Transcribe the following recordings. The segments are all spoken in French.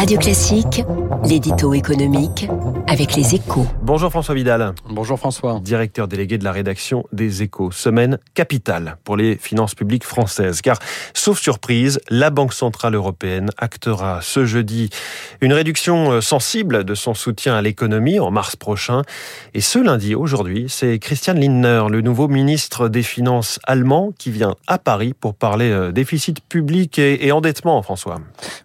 Radio Classique, l'édito économique avec les échos. Bonjour François Vidal. Bonjour François. Directeur délégué de la rédaction des échos. Semaine capitale pour les finances publiques françaises. Car, sauf surprise, la Banque Centrale Européenne actera ce jeudi une réduction euh, sensible de son soutien à l'économie en mars prochain. Et ce lundi, aujourd'hui, c'est Christian Lindner, le nouveau ministre des Finances allemand, qui vient à Paris pour parler euh, déficit public et endettement, François.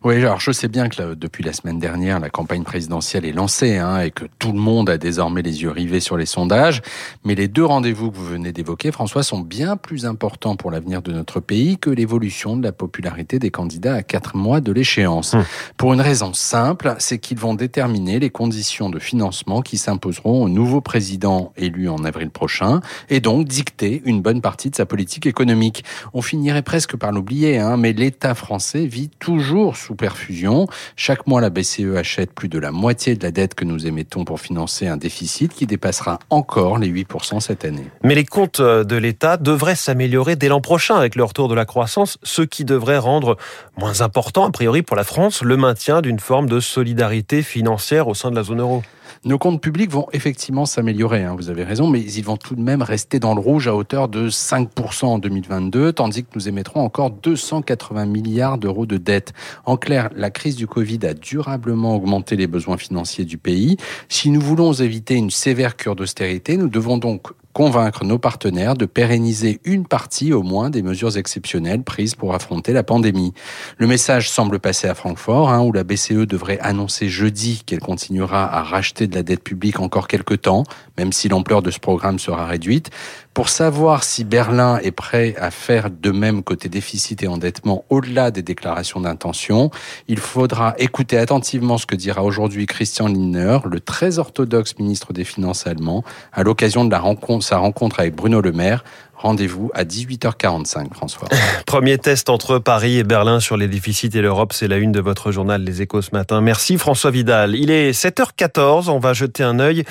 Oui, alors je sais bien que depuis la semaine dernière, la campagne présidentielle est lancée hein, et que tout le monde a désormais les yeux rivés sur les sondages. Mais les deux rendez-vous que vous venez d'évoquer, François, sont bien plus importants pour l'avenir de notre pays que l'évolution de la popularité des candidats à quatre mois de l'échéance. Hum. Pour une raison simple, c'est qu'ils vont déterminer les conditions de financement qui s'imposeront au nouveau président élu en avril prochain et donc dicter une bonne partie de sa politique économique. On finirait presque par l'oublier, hein, mais l'État français vit toujours sous perfusion. Chaque mois, la BCE achète plus de la moitié de la dette que nous émettons pour financer un déficit qui dépassera encore les 8% cette année. Mais les comptes de l'État devraient s'améliorer dès l'an prochain avec le retour de la croissance, ce qui devrait rendre moins important, a priori pour la France, le maintien d'une forme de solidarité financière au sein de la zone euro. Nos comptes publics vont effectivement s'améliorer, hein, vous avez raison, mais ils vont tout de même rester dans le rouge à hauteur de 5% en 2022, tandis que nous émettrons encore 280 milliards d'euros de dettes. En clair, la crise du Covid a durablement augmenté les besoins financiers du pays. Si nous voulons éviter une sévère cure d'austérité, nous devons donc convaincre nos partenaires de pérenniser une partie au moins des mesures exceptionnelles prises pour affronter la pandémie. Le message semble passer à Francfort, hein, où la BCE devrait annoncer jeudi qu'elle continuera à racheter de la dette publique encore quelques temps, même si l'ampleur de ce programme sera réduite. Pour savoir si Berlin est prêt à faire de même côté déficit et endettement au-delà des déclarations d'intention, il faudra écouter attentivement ce que dira aujourd'hui Christian Lindner, le très orthodoxe ministre des Finances allemand, à l'occasion de la rencontre, sa rencontre avec Bruno Le Maire, Rendez-vous à 18h45, François. Premier test entre Paris et Berlin sur les déficits et l'Europe, c'est la une de votre journal Les Échos ce matin. Merci François Vidal. Il est 7h14, on va jeter un œil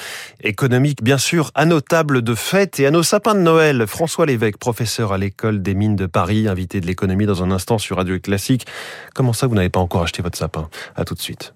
économique bien sûr à nos tables de fête et à nos sapins de Noël. François Lévesque, professeur à l'école des mines de Paris, invité de l'économie dans un instant sur Radio Classique. Comment ça vous n'avez pas encore acheté votre sapin? À tout de suite.